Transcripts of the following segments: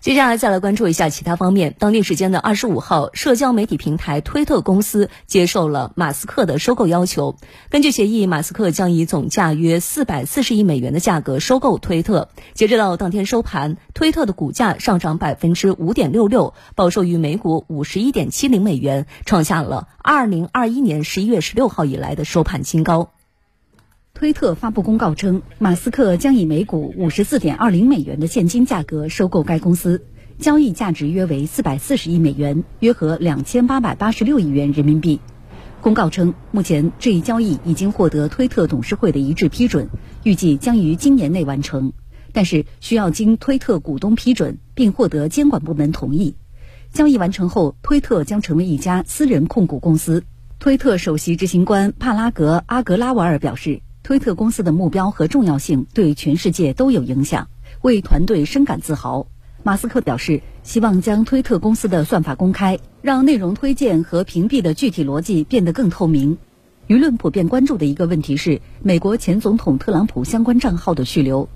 接下来再来关注一下其他方面。当地时间的二十五号，社交媒体平台推特公司接受了马斯克的收购要求。根据协议，马斯克将以总价约四百四十亿美元的价格收购推特。截止到当天收盘，推特的股价上涨百分之五点六六，报收于每股五十一点七零美元，创下了二零二一年十一月十六号以来的收盘新高。推特发布公告称，马斯克将以每股五十四点二零美元的现金价格收购该公司，交易价值约为四百四十亿美元，约合两千八百八十六亿元人民币。公告称，目前这一交易已经获得推特董事会的一致批准，预计将于今年内完成，但是需要经推特股东批准并获得监管部门同意。交易完成后，推特将成为一家私人控股公司。推特首席执行官帕拉格·阿格拉瓦尔表示。推特公司的目标和重要性对全世界都有影响，为团队深感自豪。马斯克表示，希望将推特公司的算法公开，让内容推荐和屏蔽的具体逻辑变得更透明。舆论普遍关注的一个问题是美国前总统特朗普相关账号的续留。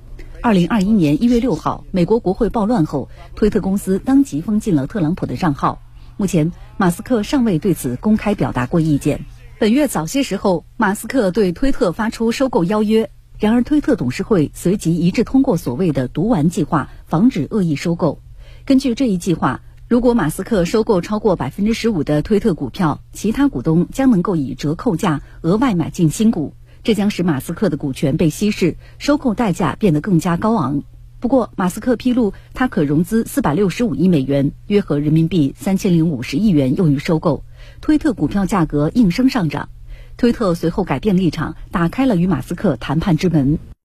二零二一年一月六号，美国国会暴乱后，推特公司当即封禁了特朗普的账号。目前，马斯克尚未对此公开表达过意见。本月早些时候，马斯克对推特发出收购邀约，然而推特董事会随即一致通过所谓的“毒丸计划”，防止恶意收购。根据这一计划，如果马斯克收购超过百分之十五的推特股票，其他股东将能够以折扣价额外买进新股，这将使马斯克的股权被稀释，收购代价变得更加高昂。不过，马斯克披露他可融资四百六十五亿美元，约合人民币三千零五十亿元，用于收购。推特股票价格应声上涨，推特随后改变立场，打开了与马斯克谈判之门。